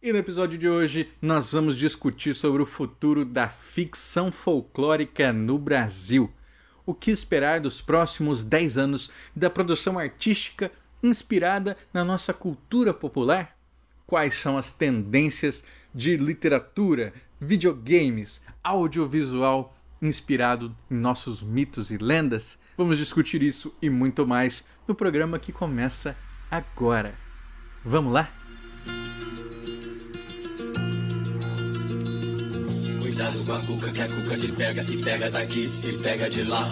E no episódio de hoje nós vamos discutir sobre o futuro da ficção folclórica no Brasil. O que esperar dos próximos 10 anos da produção artística inspirada na nossa cultura popular? Quais são as tendências de literatura, videogames, audiovisual inspirado em nossos mitos e lendas? Vamos discutir isso e muito mais no programa que começa agora. Vamos lá? Cuidado com a cuca, que a cuca te pega e pega daqui e pega de lá.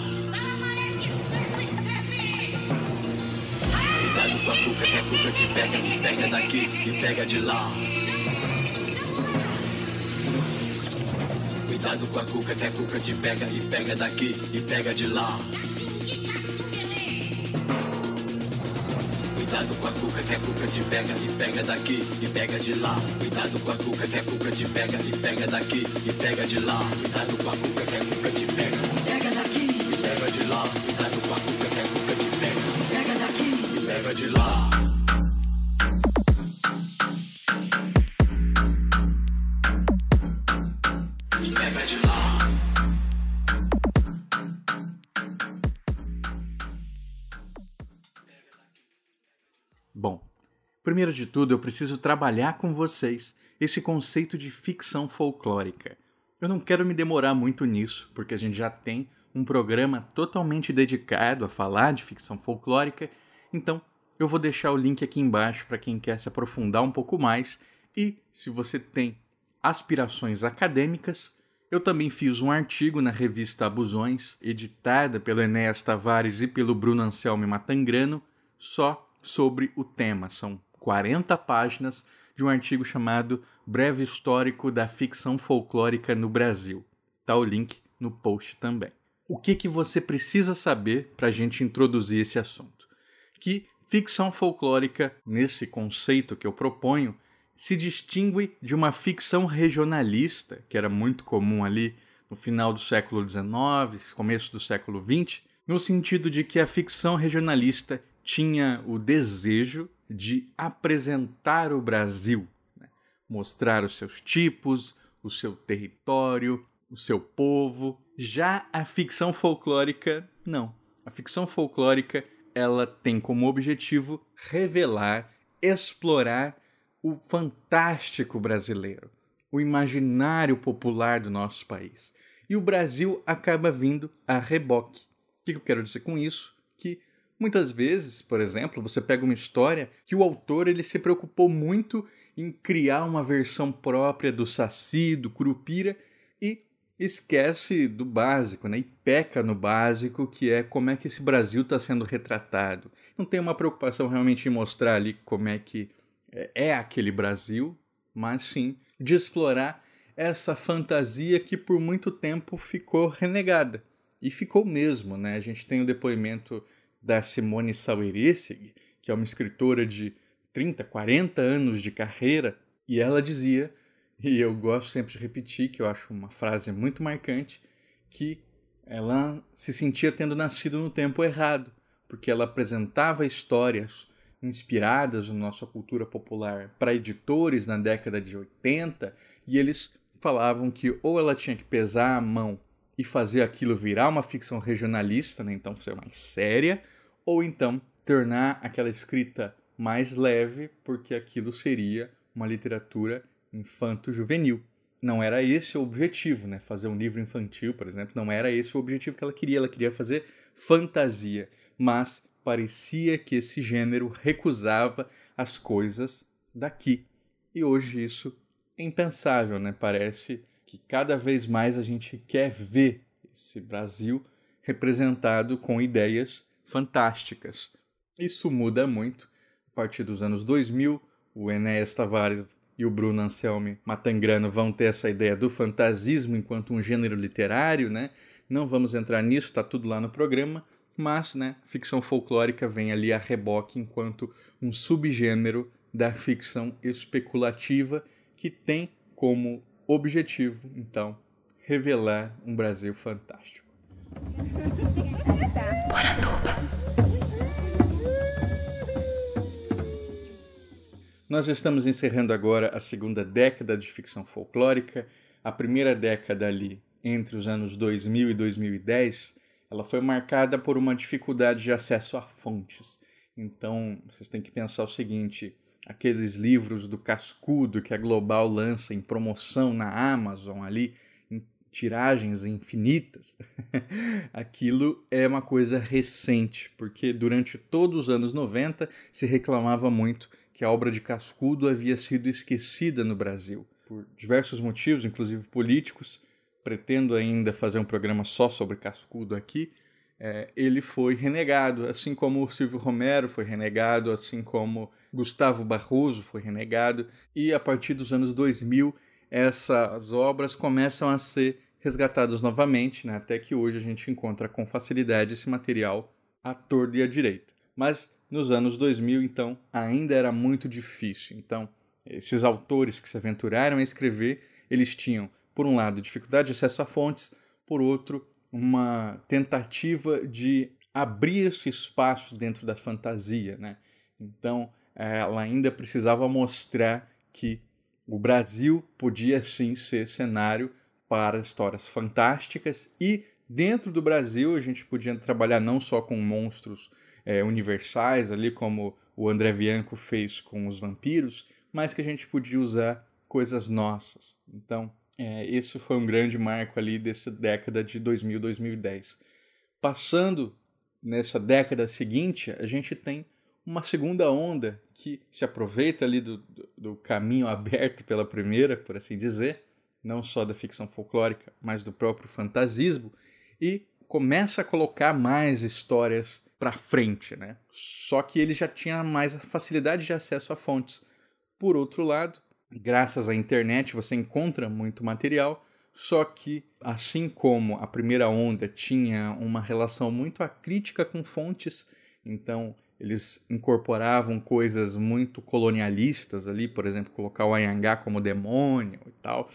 Cuidado com a cuca, que a cuca te pega e pega daqui e pega de lá. Cuidado com a cuca, que a cuca te pega e pega daqui e pega de lá. Cuidado com a cuca, que a cuca te pega e pega daqui e pega de lá. Cuidado com a cuca, que a cuca te pega e pega daqui e pega de lá. Cuidado com a cuca, que a cuca te pega pega daqui e pega de lá. Cuidado com a cuca, que a cuca te pega e pega daqui e pega de lá. E pega de lá. Primeiro de tudo eu preciso trabalhar com vocês esse conceito de ficção folclórica. Eu não quero me demorar muito nisso, porque a gente já tem um programa totalmente dedicado a falar de ficção folclórica, então eu vou deixar o link aqui embaixo para quem quer se aprofundar um pouco mais e se você tem aspirações acadêmicas, eu também fiz um artigo na revista Abusões, editada pelo Enéas Tavares e pelo Bruno Anselmo Matangrano, só sobre o tema. São 40 páginas de um artigo chamado Breve Histórico da Ficção Folclórica no Brasil. Tá o link no post também. O que, que você precisa saber para a gente introduzir esse assunto? Que ficção folclórica, nesse conceito que eu proponho, se distingue de uma ficção regionalista, que era muito comum ali no final do século XIX, começo do século XX, no sentido de que a ficção regionalista tinha o desejo de apresentar o Brasil, né? mostrar os seus tipos, o seu território, o seu povo. Já a ficção folclórica, não. A ficção folclórica ela tem como objetivo revelar, explorar o fantástico brasileiro, o imaginário popular do nosso país. E o Brasil acaba vindo a reboque. O que eu quero dizer com isso? Que muitas vezes, por exemplo, você pega uma história que o autor ele se preocupou muito em criar uma versão própria do Saci, do Curupira e esquece do básico, né? E peca no básico, que é como é que esse Brasil está sendo retratado. Não tem uma preocupação realmente em mostrar ali como é que é aquele Brasil, mas sim de explorar essa fantasia que por muito tempo ficou renegada. E ficou mesmo, né? A gente tem o depoimento da Simone Saueressig, que é uma escritora de 30, 40 anos de carreira, e ela dizia, e eu gosto sempre de repetir, que eu acho uma frase muito marcante, que ela se sentia tendo nascido no tempo errado, porque ela apresentava histórias inspiradas na nossa cultura popular para editores na década de 80 e eles falavam que ou ela tinha que pesar a mão e fazer aquilo virar uma ficção regionalista, né, então ser mais séria, ou então tornar aquela escrita mais leve, porque aquilo seria uma literatura infanto-juvenil. Não era esse o objetivo, né? Fazer um livro infantil, por exemplo, não era esse o objetivo que ela queria. Ela queria fazer fantasia, mas parecia que esse gênero recusava as coisas daqui. E hoje isso é impensável, né? Parece que cada vez mais a gente quer ver esse Brasil representado com ideias fantásticas. Isso muda muito. A partir dos anos 2000, o Enéas Tavares e o Bruno Anselmi Matangrano vão ter essa ideia do fantasismo enquanto um gênero literário, né? Não vamos entrar nisso, está tudo lá no programa, mas, né, ficção folclórica vem ali a reboque enquanto um subgênero da ficção especulativa que tem como objetivo, então, revelar um Brasil fantástico. Nós estamos encerrando agora a segunda década de ficção folclórica. A primeira década ali, entre os anos 2000 e 2010, ela foi marcada por uma dificuldade de acesso a fontes. Então, vocês têm que pensar o seguinte: aqueles livros do Cascudo que a Global lança em promoção na Amazon ali, tiragens infinitas, aquilo é uma coisa recente, porque durante todos os anos 90 se reclamava muito que a obra de Cascudo havia sido esquecida no Brasil. Por diversos motivos, inclusive políticos, pretendo ainda fazer um programa só sobre Cascudo aqui, é, ele foi renegado, assim como o Silvio Romero foi renegado, assim como Gustavo Barroso foi renegado, e a partir dos anos 2000 essas obras começam a ser resgatadas novamente, né, até que hoje a gente encontra com facilidade esse material à torta e à direita. Mas nos anos 2000, então, ainda era muito difícil. Então, esses autores que se aventuraram a escrever, eles tinham, por um lado, dificuldade de acesso a fontes, por outro, uma tentativa de abrir esse espaço dentro da fantasia, né? Então, ela ainda precisava mostrar que o Brasil podia sim ser cenário para histórias fantásticas e dentro do Brasil a gente podia trabalhar não só com monstros é, universais ali como o André Bianco fez com os vampiros, mas que a gente podia usar coisas nossas. Então, é, esse foi um grande marco ali dessa década de 2000, 2010. Passando nessa década seguinte, a gente tem uma segunda onda que se aproveita ali do, do, do caminho aberto pela primeira, por assim dizer, não só da ficção folclórica, mas do próprio fantasismo, e começa a colocar mais histórias para frente, né? Só que ele já tinha mais facilidade de acesso a fontes. Por outro lado, graças à internet você encontra muito material, só que assim como a primeira onda tinha uma relação muito acrítica com fontes, então eles incorporavam coisas muito colonialistas ali, por exemplo, colocar o Anhangá como demônio e tal.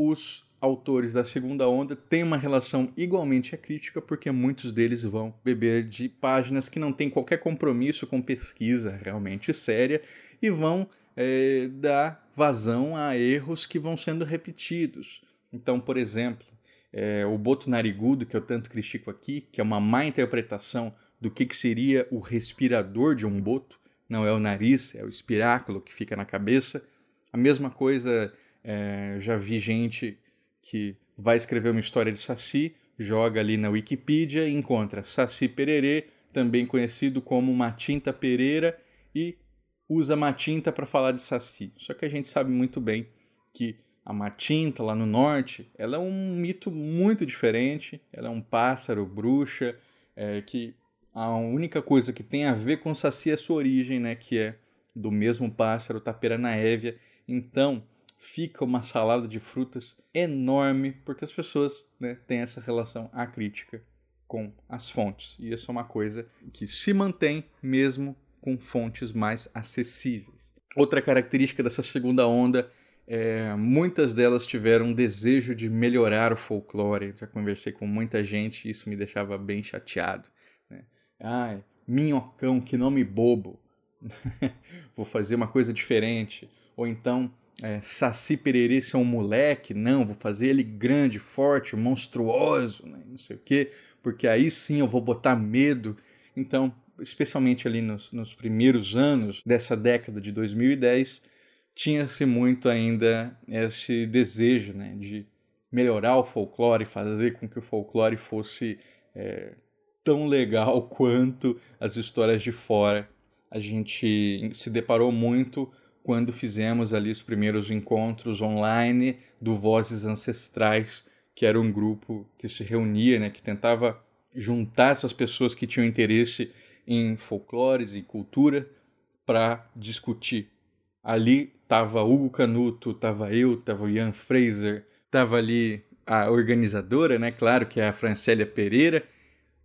Os autores da segunda onda têm uma relação igualmente crítica, porque muitos deles vão beber de páginas que não têm qualquer compromisso com pesquisa realmente séria e vão é, dar vazão a erros que vão sendo repetidos. Então, por exemplo, é, o boto narigudo, que eu tanto critico aqui, que é uma má interpretação do que, que seria o respirador de um boto, não é o nariz, é o espiráculo que fica na cabeça. A mesma coisa, é, já vi gente que vai escrever uma história de Saci, joga ali na Wikipedia e encontra Saci Pererê, também conhecido como Matinta Pereira, e usa Matinta para falar de Saci. Só que a gente sabe muito bem que a Matinta, lá no norte, ela é um mito muito diferente, ela é um pássaro bruxa, é, que a única coisa que tem a ver com Saci é sua origem, né, que é do mesmo pássaro, Tapera na Évia. Então, fica uma salada de frutas enorme, porque as pessoas né, têm essa relação acrítica com as fontes. E isso é uma coisa que se mantém mesmo com fontes mais acessíveis. Outra característica dessa segunda onda é muitas delas tiveram um desejo de melhorar o folclore. Já conversei com muita gente e isso me deixava bem chateado. Né? Ai, minhocão, que nome bobo. Vou fazer uma coisa diferente. Ou então, é, Saci Pererê ser um moleque, não, vou fazer ele grande, forte, monstruoso, né? não sei o quê, porque aí sim eu vou botar medo. Então, especialmente ali nos, nos primeiros anos dessa década de 2010, tinha-se muito ainda esse desejo né, de melhorar o folclore, fazer com que o folclore fosse é, tão legal quanto as histórias de fora. A gente se deparou muito quando fizemos ali os primeiros encontros online do Vozes Ancestrais, que era um grupo que se reunia, né, que tentava juntar essas pessoas que tinham interesse em folclores e cultura para discutir Ali tava Hugo Canuto, tava eu, tava Ian Fraser, tava ali a organizadora, né? Claro que é a Francélia Pereira,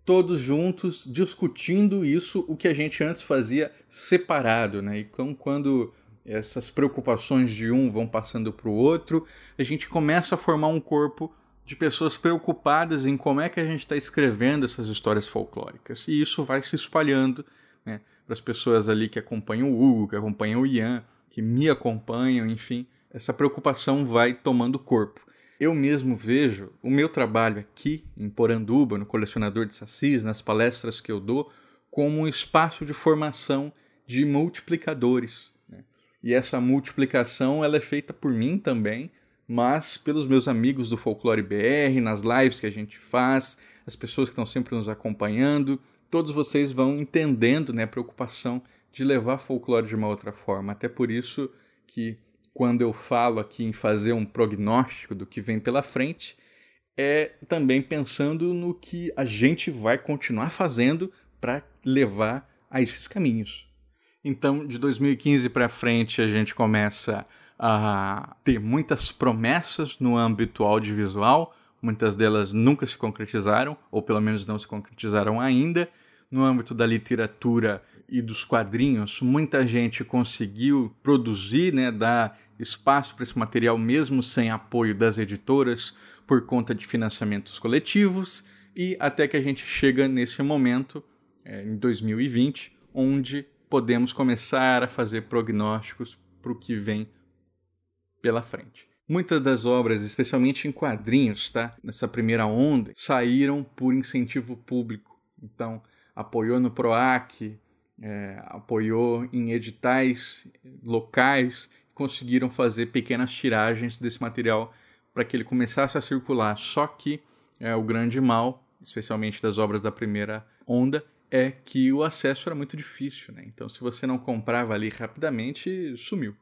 todos juntos discutindo isso, o que a gente antes fazia separado, né? E quando essas preocupações de um vão passando para o outro, a gente começa a formar um corpo de pessoas preocupadas em como é que a gente está escrevendo essas histórias folclóricas. E isso vai se espalhando né, para as pessoas ali que acompanham o Hugo, que acompanham o Ian, que me acompanham, enfim. Essa preocupação vai tomando corpo. Eu mesmo vejo o meu trabalho aqui em Poranduba, no Colecionador de Sacis, nas palestras que eu dou, como um espaço de formação de multiplicadores. E essa multiplicação ela é feita por mim também, mas pelos meus amigos do Folclore BR, nas lives que a gente faz, as pessoas que estão sempre nos acompanhando, todos vocês vão entendendo né, a preocupação de levar folclore de uma outra forma. Até por isso que quando eu falo aqui em fazer um prognóstico do que vem pela frente, é também pensando no que a gente vai continuar fazendo para levar a esses caminhos. Então, de 2015 para frente, a gente começa a ter muitas promessas no âmbito audiovisual, muitas delas nunca se concretizaram, ou pelo menos não se concretizaram ainda. No âmbito da literatura e dos quadrinhos, muita gente conseguiu produzir, né, dar espaço para esse material mesmo sem apoio das editoras por conta de financiamentos coletivos e até que a gente chega nesse momento é, em 2020 onde podemos começar a fazer prognósticos para o que vem pela frente. Muitas das obras, especialmente em quadrinhos, tá? Nessa primeira onda, saíram por incentivo público. Então, apoiou no PROAC, é, apoiou em editais locais, conseguiram fazer pequenas tiragens desse material para que ele começasse a circular. Só que é, o grande mal, especialmente das obras da primeira onda, é que o acesso era muito difícil. Né? Então, se você não comprava ali rapidamente, sumiu,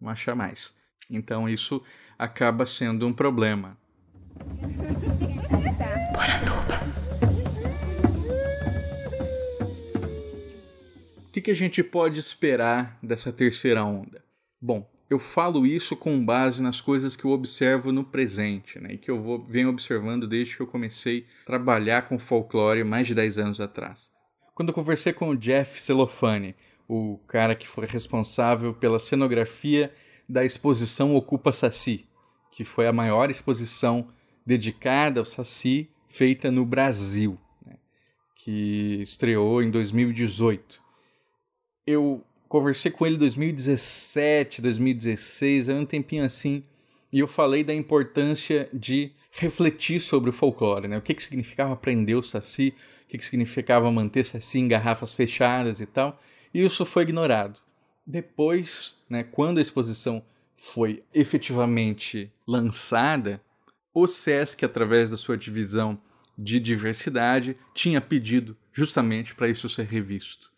não acha mais. Então, isso acaba sendo um problema. O que, que a gente pode esperar dessa terceira onda? Bom, eu falo isso com base nas coisas que eu observo no presente, né, e que eu vou, venho observando desde que eu comecei a trabalhar com folclore mais de 10 anos atrás. Quando eu conversei com o Jeff Celofane, o cara que foi responsável pela cenografia da exposição Ocupa Saci, que foi a maior exposição dedicada ao Saci feita no Brasil, né, que estreou em 2018 eu conversei com ele em 2017, 2016, um tempinho assim, e eu falei da importância de refletir sobre o folclore, né? O que, que significava aprender o saci, que, significava manter saci em garrafas fechadas e tal, e isso foi ignorado. Depois, né, quando a exposição foi efetivamente lançada, o SESC, através da sua divisão de diversidade, tinha pedido justamente para isso ser revisto.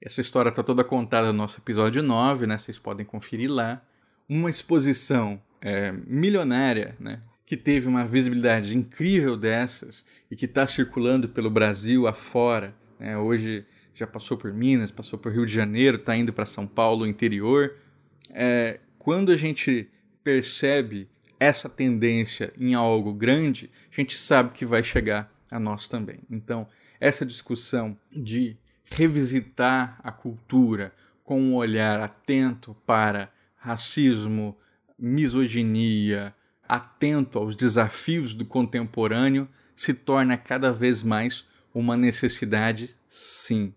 Essa história está toda contada no nosso episódio 9, né? Vocês podem conferir lá. Uma exposição é, milionária, né? Que teve uma visibilidade incrível dessas e que está circulando pelo Brasil afora. Né? Hoje já passou por Minas, passou por Rio de Janeiro, está indo para São Paulo, interior. É, quando a gente percebe essa tendência em algo grande, a gente sabe que vai chegar a nós também. Então, essa discussão de revisitar a cultura com um olhar atento para racismo, misoginia, atento aos desafios do contemporâneo, se torna cada vez mais uma necessidade, sim.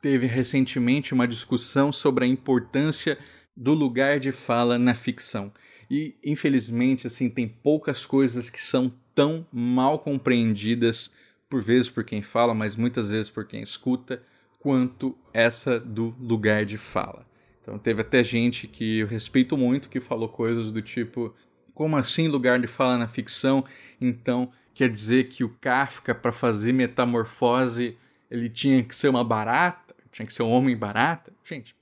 Teve recentemente uma discussão sobre a importância do lugar de fala na ficção. E, infelizmente, assim, tem poucas coisas que são tão mal compreendidas, por vezes por quem fala, mas muitas vezes por quem escuta, quanto essa do lugar de fala. Então teve até gente que eu respeito muito que falou coisas do tipo: como assim lugar de fala na ficção? Então quer dizer que o Kafka para fazer metamorfose ele tinha que ser uma barata, tinha que ser um homem barata? Gente,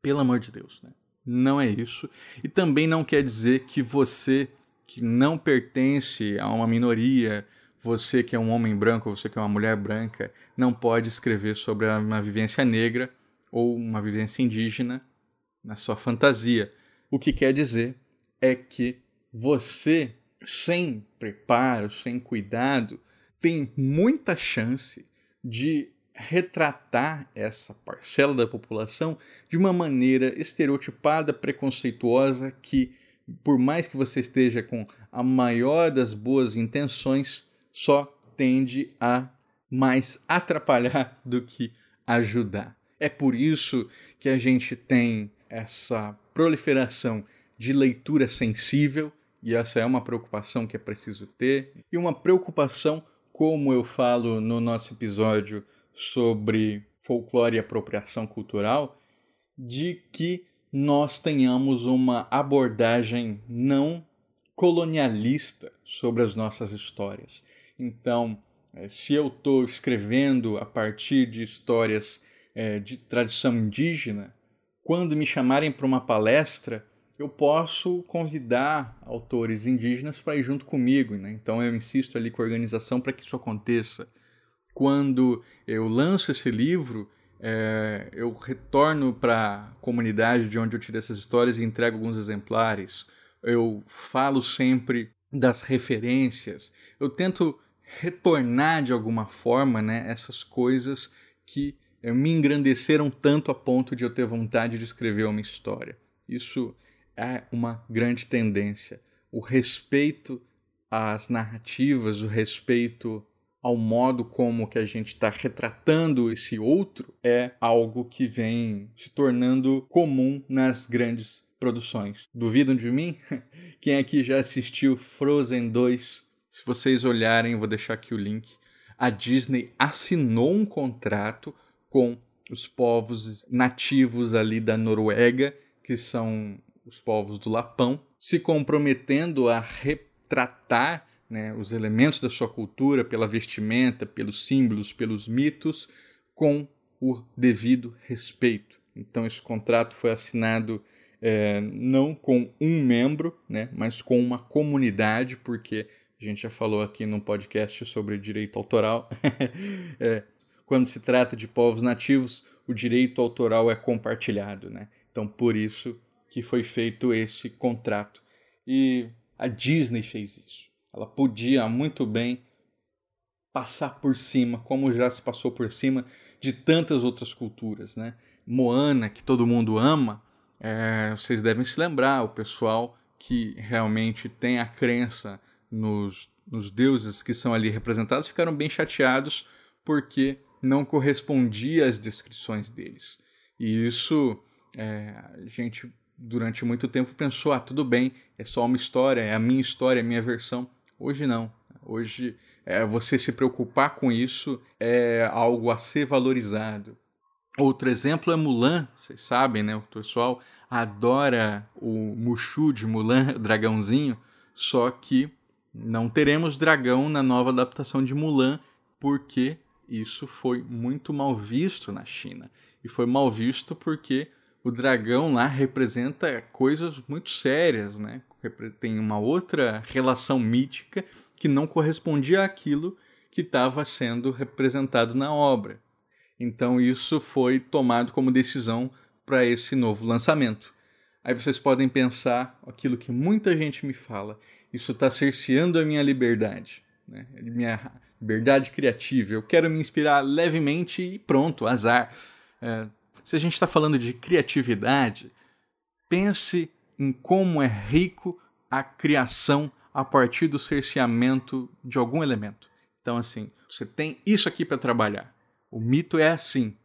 pelo amor de Deus, né? Não é isso. E também não quer dizer que você que não pertence a uma minoria você que é um homem branco, você que é uma mulher branca, não pode escrever sobre uma vivência negra ou uma vivência indígena na sua fantasia. O que quer dizer é que você, sem preparo, sem cuidado, tem muita chance de retratar essa parcela da população de uma maneira estereotipada, preconceituosa, que, por mais que você esteja com a maior das boas intenções, só tende a mais atrapalhar do que ajudar. É por isso que a gente tem essa proliferação de leitura sensível, e essa é uma preocupação que é preciso ter, e uma preocupação, como eu falo no nosso episódio sobre folclore e apropriação cultural, de que nós tenhamos uma abordagem não colonialista sobre as nossas histórias. Então, eh, se eu estou escrevendo a partir de histórias é, de tradição indígena, quando me chamarem para uma palestra, eu posso convidar autores indígenas para ir junto comigo. Né? Então eu insisto ali com a organização para que isso aconteça. Quando eu lanço esse livro, é, eu retorno para a comunidade de onde eu tirei essas histórias e entrego alguns exemplares. Eu falo sempre das referências. Eu tento retornar de alguma forma né, essas coisas que é, me engrandeceram tanto a ponto de eu ter vontade de escrever uma história. Isso é uma grande tendência. O respeito às narrativas, o respeito ao modo como que a gente está retratando esse outro é algo que vem se tornando comum nas grandes produções. Duvidam de mim? Quem aqui já assistiu Frozen 2? Se vocês olharem, vou deixar aqui o link. A Disney assinou um contrato com os povos nativos ali da Noruega, que são os povos do Lapão, se comprometendo a retratar né, os elementos da sua cultura pela vestimenta, pelos símbolos, pelos mitos, com o devido respeito. Então, esse contrato foi assinado é, não com um membro, né, mas com uma comunidade, porque a gente já falou aqui no podcast sobre direito autoral. é, quando se trata de povos nativos, o direito autoral é compartilhado, né? Então, por isso que foi feito esse contrato. E a Disney fez isso. Ela podia muito bem passar por cima, como já se passou por cima de tantas outras culturas, né? Moana, que todo mundo ama, é, vocês devem se lembrar, o pessoal que realmente tem a crença nos, nos deuses que são ali representados ficaram bem chateados porque não correspondia às descrições deles. E isso é, a gente durante muito tempo pensou: ah, tudo bem, é só uma história, é a minha história, é a minha versão. Hoje não. Hoje é, você se preocupar com isso é algo a ser valorizado. Outro exemplo é Mulan, vocês sabem, né? O pessoal adora o Mushu de Mulan, o dragãozinho, só que não teremos dragão na nova adaptação de Mulan, porque isso foi muito mal visto na China. E foi mal visto porque o dragão lá representa coisas muito sérias, né? Tem uma outra relação mítica que não correspondia àquilo que estava sendo representado na obra. Então isso foi tomado como decisão para esse novo lançamento. Aí vocês podem pensar aquilo que muita gente me fala: isso está cerceando a minha liberdade, né? minha liberdade criativa. Eu quero me inspirar levemente e pronto, azar. É, se a gente está falando de criatividade, pense em como é rico a criação a partir do cerceamento de algum elemento. Então, assim, você tem isso aqui para trabalhar. O mito é assim.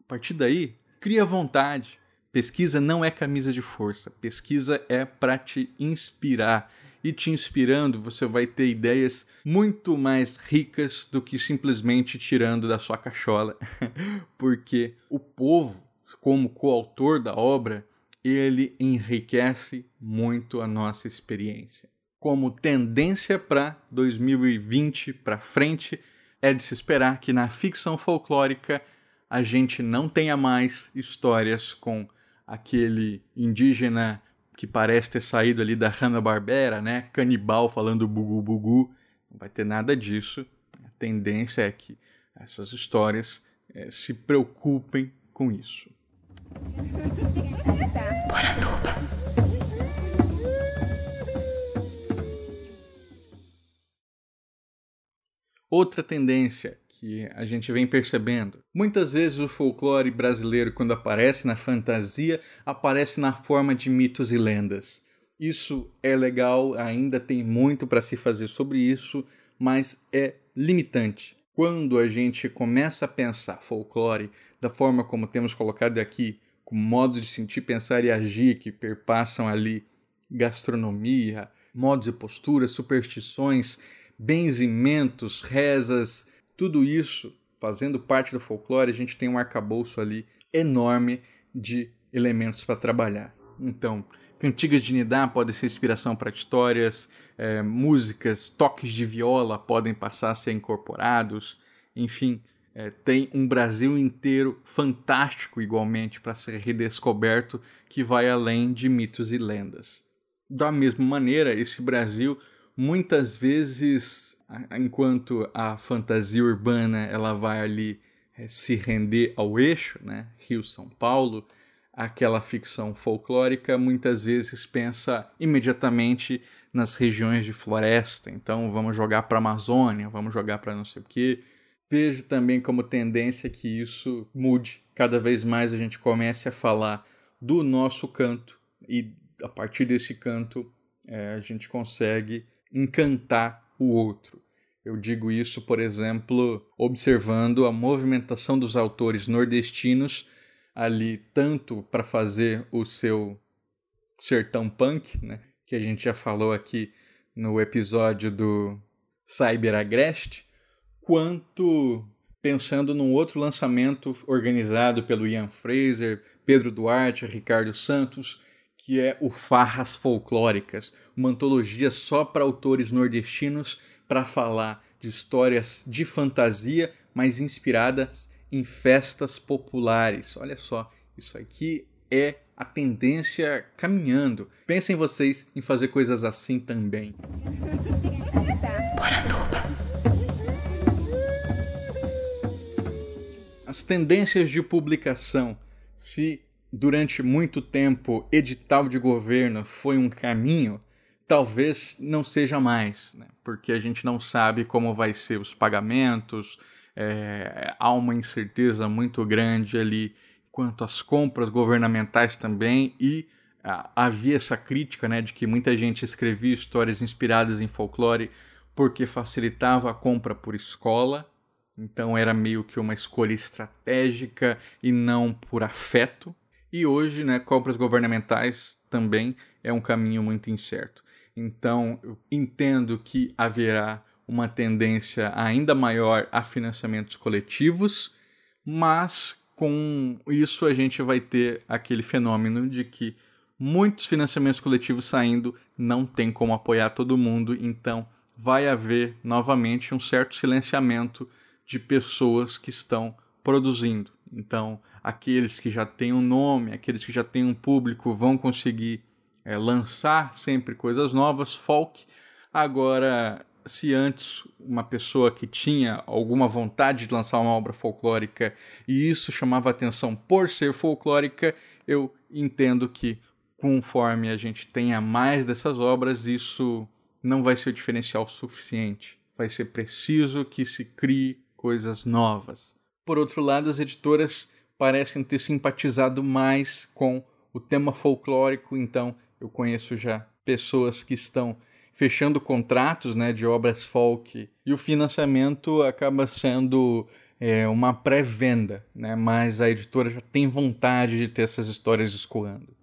A partir daí, cria vontade. Pesquisa não é camisa de força. Pesquisa é para te inspirar e te inspirando, você vai ter ideias muito mais ricas do que simplesmente tirando da sua cachola. Porque o povo, como coautor da obra, ele enriquece muito a nossa experiência. Como tendência para 2020 para frente, é de se esperar que na ficção folclórica a gente não tenha mais histórias com aquele indígena que parece ter saído ali da Hanna-Barbera, né? Canibal falando bugu bugu. Não vai ter nada disso. A tendência é que essas histórias é, se preocupem com isso. Outra tendência que a gente vem percebendo. Muitas vezes o folclore brasileiro, quando aparece na fantasia, aparece na forma de mitos e lendas. Isso é legal, ainda tem muito para se fazer sobre isso, mas é limitante. Quando a gente começa a pensar folclore da forma como temos colocado aqui, com modos de sentir, pensar e agir que perpassam ali gastronomia, modos e posturas, superstições, benzimentos, rezas, tudo isso fazendo parte do folclore, a gente tem um arcabouço ali enorme de elementos para trabalhar. Então, cantigas de Nidá podem ser inspiração para histórias, é, músicas, toques de viola podem passar a ser incorporados, enfim, é, tem um Brasil inteiro fantástico igualmente para ser redescoberto que vai além de mitos e lendas. Da mesma maneira, esse Brasil muitas vezes, enquanto a fantasia urbana ela vai ali é, se render ao eixo, né, Rio São Paulo, aquela ficção folclórica muitas vezes pensa imediatamente nas regiões de floresta. Então vamos jogar para a Amazônia, vamos jogar para não sei o quê. Vejo também como tendência que isso mude. Cada vez mais a gente comece a falar do nosso canto e a partir desse canto é, a gente consegue encantar o outro. Eu digo isso, por exemplo, observando a movimentação dos autores nordestinos ali, tanto para fazer o seu sertão punk, né, que a gente já falou aqui no episódio do Cyber Agreste, quanto pensando num outro lançamento organizado pelo Ian Fraser, Pedro Duarte, Ricardo Santos, que é o Farras Folclóricas, uma antologia só para autores nordestinos para falar de histórias de fantasia, mas inspiradas em festas populares. Olha só, isso aqui é a tendência caminhando. Pensem vocês em fazer coisas assim também. As tendências de publicação. Se durante muito tempo edital de governo foi um caminho, talvez não seja mais, né? porque a gente não sabe como vai ser os pagamentos, é, há uma incerteza muito grande ali quanto às compras governamentais também e ah, havia essa crítica né, de que muita gente escrevia histórias inspiradas em folclore porque facilitava a compra por escola, então era meio que uma escolha estratégica e não por afeto. E hoje, né, compras governamentais também é um caminho muito incerto. Então, eu entendo que haverá uma tendência ainda maior a financiamentos coletivos, mas com isso a gente vai ter aquele fenômeno de que muitos financiamentos coletivos saindo não tem como apoiar todo mundo, então vai haver novamente um certo silenciamento de pessoas que estão produzindo. Então, aqueles que já têm um nome, aqueles que já têm um público vão conseguir é, lançar sempre coisas novas, folk. Agora, se antes uma pessoa que tinha alguma vontade de lançar uma obra folclórica e isso chamava atenção por ser folclórica, eu entendo que conforme a gente tenha mais dessas obras, isso não vai ser diferencial suficiente. Vai ser preciso que se crie coisas novas. Por outro lado, as editoras parecem ter simpatizado mais com o tema folclórico, então eu conheço já pessoas que estão fechando contratos né, de obras folk e o financiamento acaba sendo é, uma pré-venda, né, mas a editora já tem vontade de ter essas histórias escoando.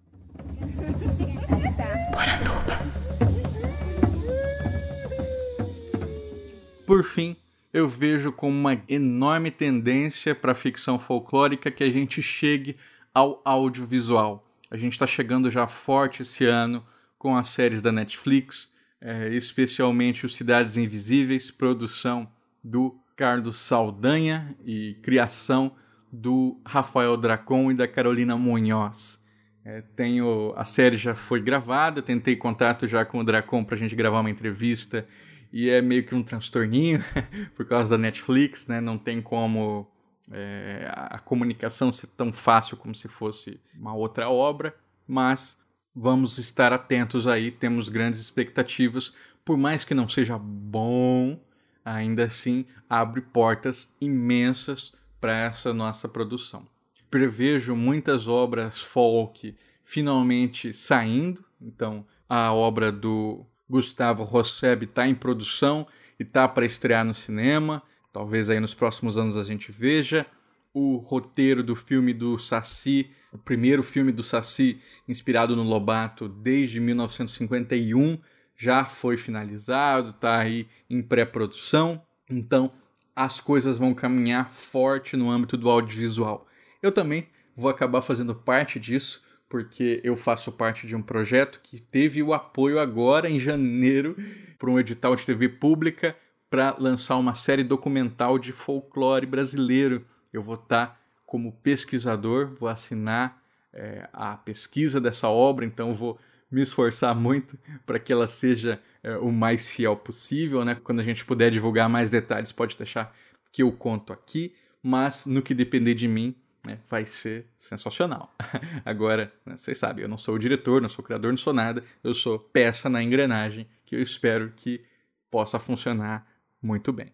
Por fim, eu vejo como uma enorme tendência para a ficção folclórica que a gente chegue ao audiovisual. A gente está chegando já forte esse ano com as séries da Netflix, é, especialmente os Cidades Invisíveis, produção do Carlos Saldanha e criação do Rafael Dracon e da Carolina Munhoz. É, tenho, a série já foi gravada, tentei contato já com o Dracon para a gente gravar uma entrevista e é meio que um transtorninho por causa da Netflix, né? Não tem como é, a comunicação ser tão fácil como se fosse uma outra obra, mas vamos estar atentos aí, temos grandes expectativas, por mais que não seja bom, ainda assim abre portas imensas para essa nossa produção. Prevejo muitas obras folk finalmente saindo, então a obra do Gustavo Rosseb está em produção e está para estrear no cinema. Talvez aí nos próximos anos a gente veja o roteiro do filme do Saci, o primeiro filme do Saci inspirado no Lobato desde 1951, já foi finalizado, está aí em pré-produção. Então as coisas vão caminhar forte no âmbito do audiovisual. Eu também vou acabar fazendo parte disso, porque eu faço parte de um projeto que teve o apoio agora em janeiro por um edital de TV pública para lançar uma série documental de folclore brasileiro. Eu vou estar tá como pesquisador, vou assinar é, a pesquisa dessa obra, então vou me esforçar muito para que ela seja é, o mais fiel possível. Né? Quando a gente puder divulgar mais detalhes, pode deixar que eu conto aqui, mas no que depender de mim, né, vai ser sensacional. Agora, né, vocês sabem, eu não sou o diretor, não sou o criador, não sou nada, eu sou peça na engrenagem que eu espero que possa funcionar muito bem.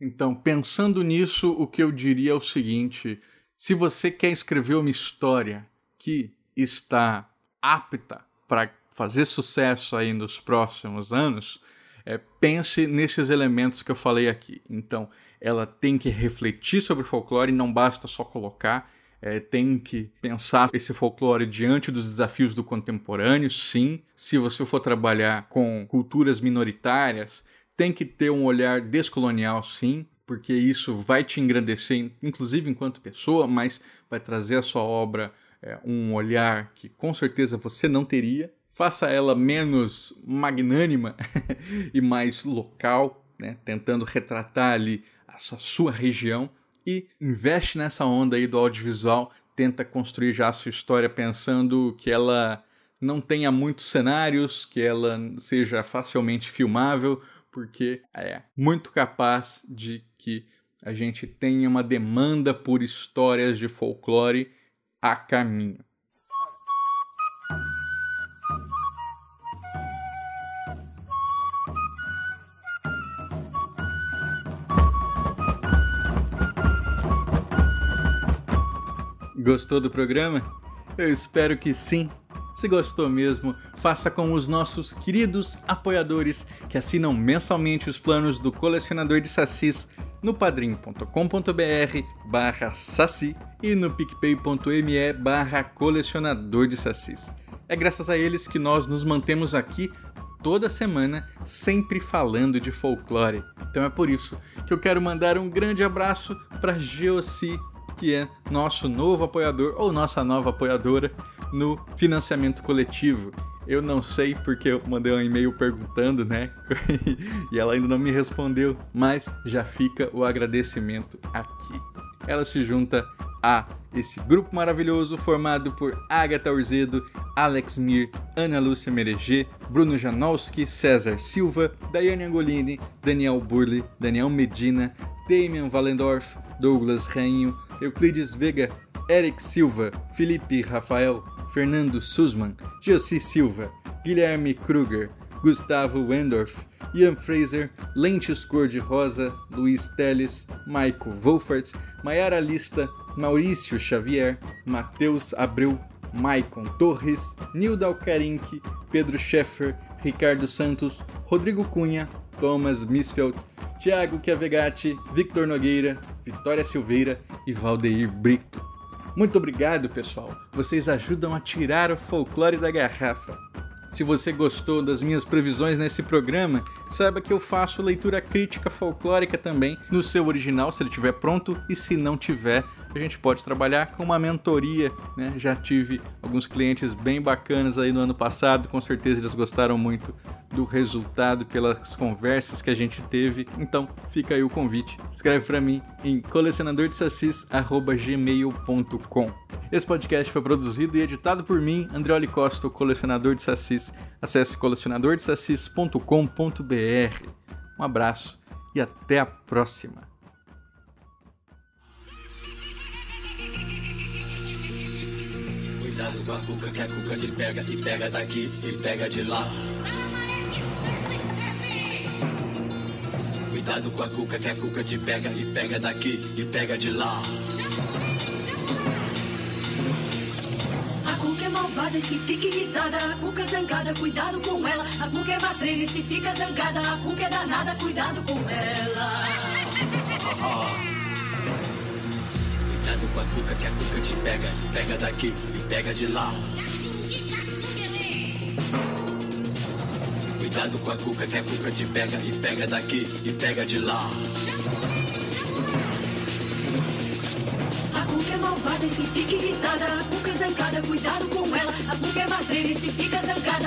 Então, pensando nisso, o que eu diria é o seguinte: se você quer escrever uma história que está apta para fazer sucesso aí nos próximos anos, é, pense nesses elementos que eu falei aqui. Então, ela tem que refletir sobre o folclore, não basta só colocar, é, tem que pensar esse folclore diante dos desafios do contemporâneo, sim. Se você for trabalhar com culturas minoritárias, tem que ter um olhar descolonial, sim, porque isso vai te engrandecer, inclusive enquanto pessoa, mas vai trazer à sua obra é, um olhar que com certeza você não teria. Faça ela menos magnânima e mais local, né, tentando retratar ali a sua, região e investe nessa onda aí do audiovisual, tenta construir já a sua história pensando que ela não tenha muitos cenários, que ela seja facilmente filmável, porque é muito capaz de que a gente tenha uma demanda por histórias de folclore a caminho. Gostou do programa? Eu espero que sim. Se gostou mesmo, faça com os nossos queridos apoiadores que assinam mensalmente os planos do colecionador de sacis no padrim.com.br barra saci e no picpay.me barra colecionador de sacis. É graças a eles que nós nos mantemos aqui toda semana, sempre falando de folclore. Então é por isso que eu quero mandar um grande abraço para Geossi, que é nosso novo apoiador ou nossa nova apoiadora no financiamento coletivo. Eu não sei porque eu mandei um e-mail perguntando, né? e ela ainda não me respondeu, mas já fica o agradecimento aqui. Ela se junta a esse grupo maravilhoso formado por Agatha Urzedo, Alex Mir, Ana Lúcia Mereger, Bruno Janowski, César Silva, Daiane Angolini, Daniel Burli, Daniel Medina, Damian Valendorf, Douglas Rainho, Euclides Vega, Eric Silva, Felipe Rafael, Fernando Sussman, Josi Silva, Guilherme Kruger, Gustavo Wendorf, Ian Fraser, Lentes Cor-de-Rosa, Luiz Teles, Maico Wolfert, Maiara Lista, Maurício Xavier, Matheus Abreu, Maicon Torres, Nilda Alcarinque, Pedro Scheffer, Ricardo Santos, Rodrigo Cunha, Thomas Misfeld, Thiago Chiavegatti, Victor Nogueira, Vitória Silveira e Valdeir Brito. Muito obrigado, pessoal. Vocês ajudam a tirar o folclore da garrafa. Se você gostou das minhas previsões nesse programa, saiba que eu faço leitura crítica folclórica também no seu original, se ele estiver pronto, e se não tiver, a gente pode trabalhar com uma mentoria. Né? Já tive alguns clientes bem bacanas aí no ano passado, com certeza eles gostaram muito do resultado pelas conversas que a gente teve. Então, fica aí o convite. Escreve para mim em colecionadordesacis@gmail.com. Esse podcast foi produzido e editado por mim, Andreoli Costa, o colecionador de sacis. Acesse colecionadordesacis.com.br. Um abraço e até a próxima. Cuidado com a cuca que a cuca te pega e pega daqui e pega de lá. Cuidado com a cuca que a cuca te pega e pega daqui e pega de lá. A cuca é malvada e se fica irritada, a cuca é zangada, cuidado com ela. A cuca é matreira e se fica zangada, a cuca é danada, cuidado com ela. Cuidado com a cuca que a cuca te pega e pega daqui e pega de lá. Cuidado com a cuca que a cuca te pega e pega daqui e pega de lá. A cuca é malvada e se fica irritada, a cuca é zangada, cuidado com ela. A cuca é matreira e se fica zangada,